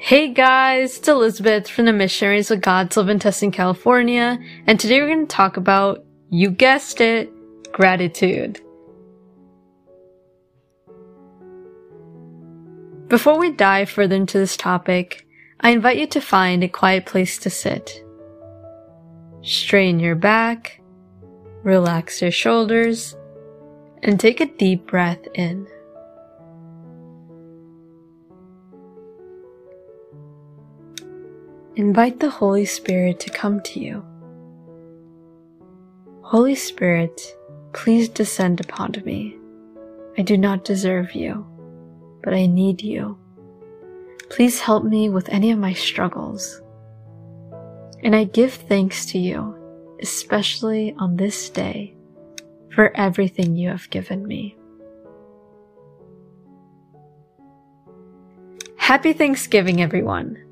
Hey guys, it's Elizabeth from the Missionaries of God's Love in California, and today we're going to talk about, you guessed it, gratitude. Before we dive further into this topic, I invite you to find a quiet place to sit. Strain your back, relax your shoulders, and take a deep breath in. Invite the Holy Spirit to come to you. Holy Spirit, please descend upon me. I do not deserve you, but I need you. Please help me with any of my struggles. And I give thanks to you, especially on this day, for everything you have given me. Happy Thanksgiving, everyone!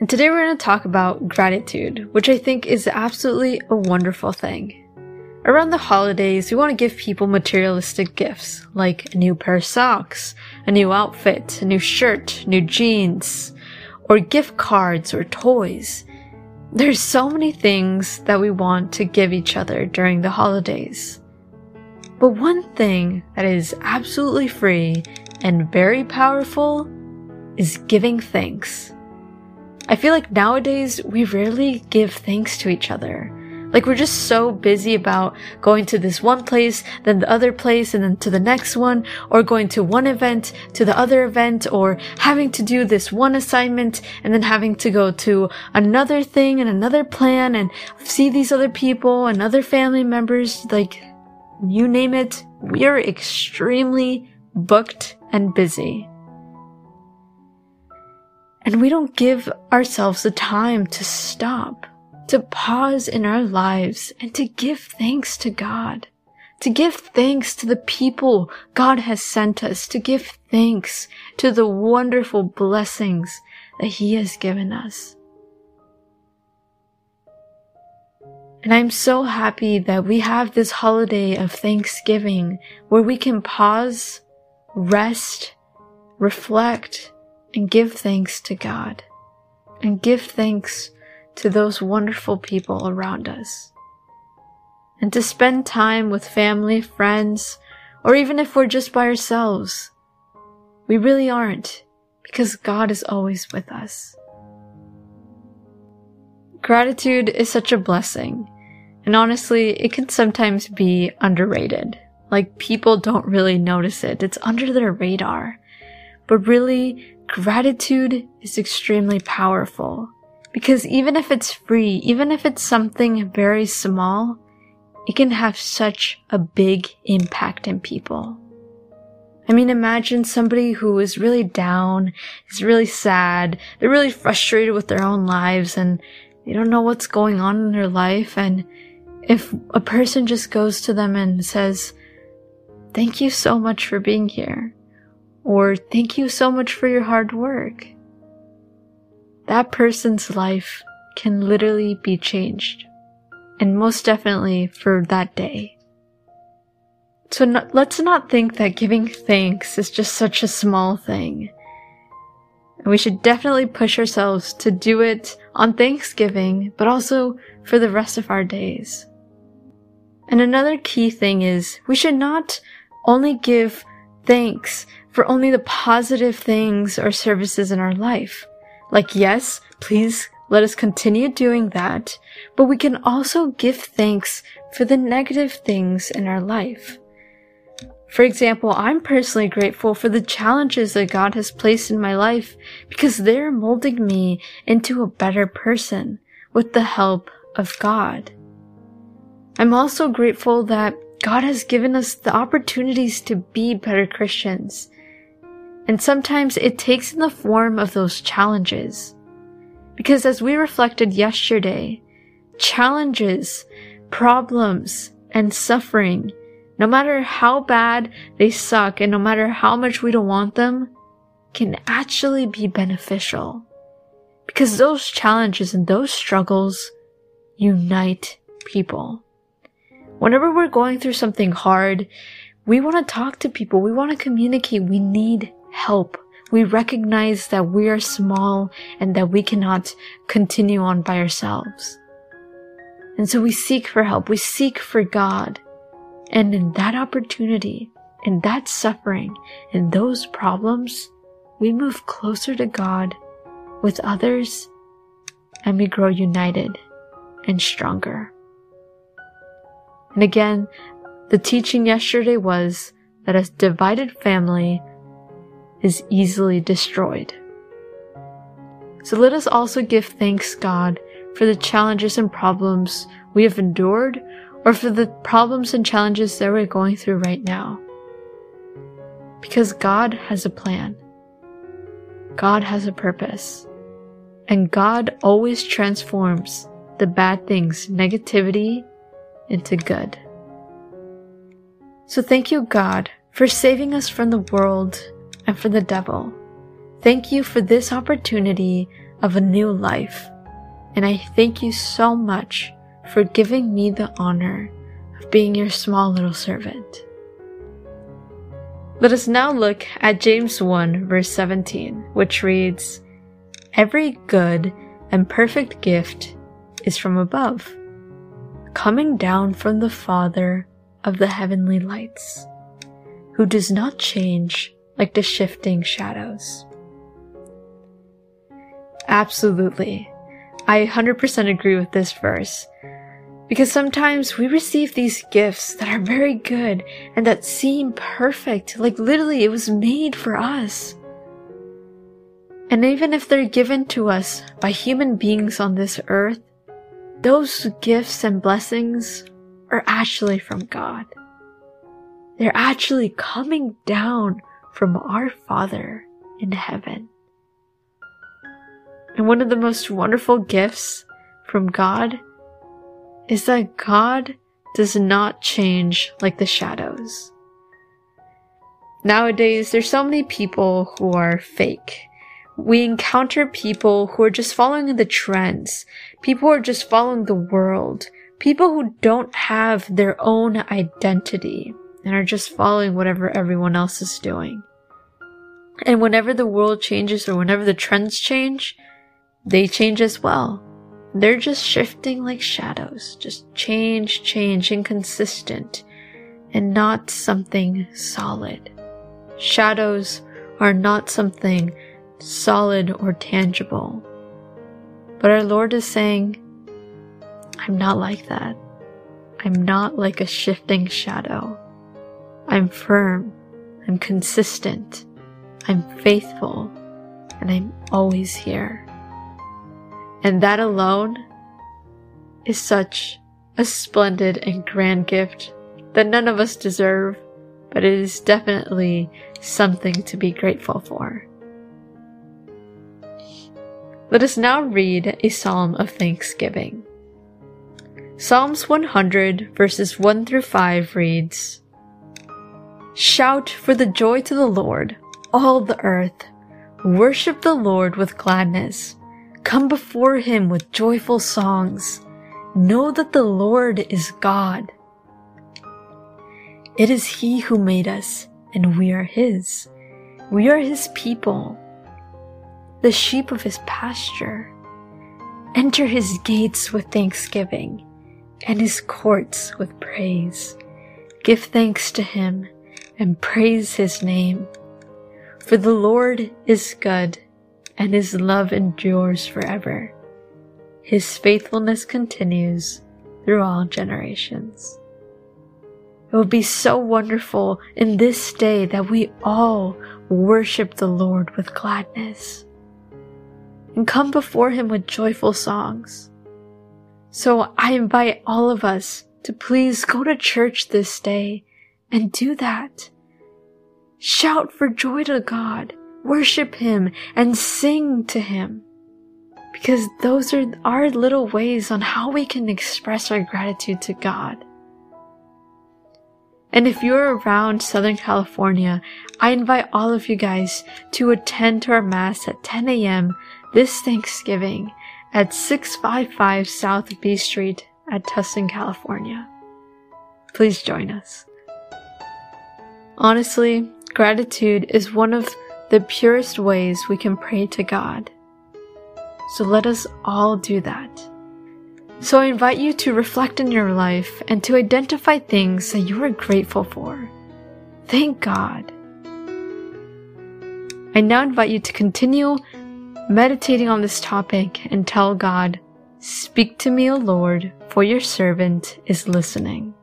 And today we're going to talk about gratitude, which I think is absolutely a wonderful thing. Around the holidays, we want to give people materialistic gifts, like a new pair of socks, a new outfit, a new shirt, new jeans, or gift cards or toys. There's so many things that we want to give each other during the holidays. But one thing that is absolutely free and very powerful is giving thanks. I feel like nowadays we rarely give thanks to each other. Like we're just so busy about going to this one place, then the other place, and then to the next one, or going to one event to the other event, or having to do this one assignment and then having to go to another thing and another plan and see these other people and other family members, like you name it. We are extremely booked and busy. And we don't give ourselves the time to stop, to pause in our lives and to give thanks to God, to give thanks to the people God has sent us, to give thanks to the wonderful blessings that He has given us. And I'm so happy that we have this holiday of Thanksgiving where we can pause, rest, reflect, and give thanks to God and give thanks to those wonderful people around us. And to spend time with family, friends, or even if we're just by ourselves, we really aren't because God is always with us. Gratitude is such a blessing, and honestly, it can sometimes be underrated. Like people don't really notice it. It's under their radar. But really, gratitude is extremely powerful. Because even if it's free, even if it's something very small, it can have such a big impact in people. I mean, imagine somebody who is really down, is really sad, they're really frustrated with their own lives and they don't know what's going on in their life. And if a person just goes to them and says, thank you so much for being here or thank you so much for your hard work. That person's life can literally be changed. And most definitely for that day. So no, let's not think that giving thanks is just such a small thing. we should definitely push ourselves to do it on Thanksgiving, but also for the rest of our days. And another key thing is we should not only give thanks for only the positive things or services in our life. Like, yes, please let us continue doing that, but we can also give thanks for the negative things in our life. For example, I'm personally grateful for the challenges that God has placed in my life because they're molding me into a better person with the help of God. I'm also grateful that God has given us the opportunities to be better Christians and sometimes it takes in the form of those challenges. Because as we reflected yesterday, challenges, problems, and suffering, no matter how bad they suck and no matter how much we don't want them, can actually be beneficial. Because those challenges and those struggles unite people. Whenever we're going through something hard, we want to talk to people. We want to communicate. We need help. We recognize that we are small and that we cannot continue on by ourselves. And so we seek for help. We seek for God. And in that opportunity, in that suffering, in those problems, we move closer to God with others and we grow united and stronger. And again, the teaching yesterday was that a divided family is easily destroyed. So let us also give thanks, God, for the challenges and problems we have endured or for the problems and challenges that we're going through right now. Because God has a plan. God has a purpose. And God always transforms the bad things, negativity, into good. So thank you, God, for saving us from the world and from the devil. Thank you for this opportunity of a new life. And I thank you so much for giving me the honor of being your small little servant. Let us now look at James 1 verse 17, which reads, Every good and perfect gift is from above, coming down from the Father of the heavenly lights, who does not change like the shifting shadows. Absolutely. I 100% agree with this verse. Because sometimes we receive these gifts that are very good and that seem perfect, like literally it was made for us. And even if they're given to us by human beings on this earth, those gifts and blessings are actually from God. They're actually coming down from our Father in heaven. And one of the most wonderful gifts from God is that God does not change like the shadows. Nowadays, there's so many people who are fake. We encounter people who are just following the trends, people who are just following the world, people who don't have their own identity and are just following whatever everyone else is doing. And whenever the world changes or whenever the trends change, they change as well. They're just shifting like shadows, just change, change, inconsistent, and not something solid. Shadows are not something solid or tangible. But our Lord is saying, I'm not like that. I'm not like a shifting shadow. I'm firm. I'm consistent. I'm faithful. And I'm always here. And that alone is such a splendid and grand gift that none of us deserve, but it is definitely something to be grateful for. Let us now read a psalm of thanksgiving. Psalms 100 verses 1 through 5 reads, Shout for the joy to the Lord, all the earth. Worship the Lord with gladness. Come before him with joyful songs. Know that the Lord is God. It is he who made us, and we are his. We are his people, the sheep of his pasture. Enter his gates with thanksgiving, and his courts with praise. Give thanks to him, and praise his name. For the Lord is good and his love endures forever. His faithfulness continues through all generations. It would be so wonderful in this day that we all worship the Lord with gladness and come before him with joyful songs. So I invite all of us to please go to church this day and do that. Shout for joy to God worship Him, and sing to Him. Because those are our little ways on how we can express our gratitude to God. And if you're around Southern California, I invite all of you guys to attend to our Mass at 10 a.m. this Thanksgiving at 655 South B Street at Tustin, California. Please join us. Honestly, gratitude is one of the purest ways we can pray to God. So let us all do that. So I invite you to reflect in your life and to identify things that you are grateful for. Thank God. I now invite you to continue meditating on this topic and tell God, Speak to me, O Lord, for your servant is listening.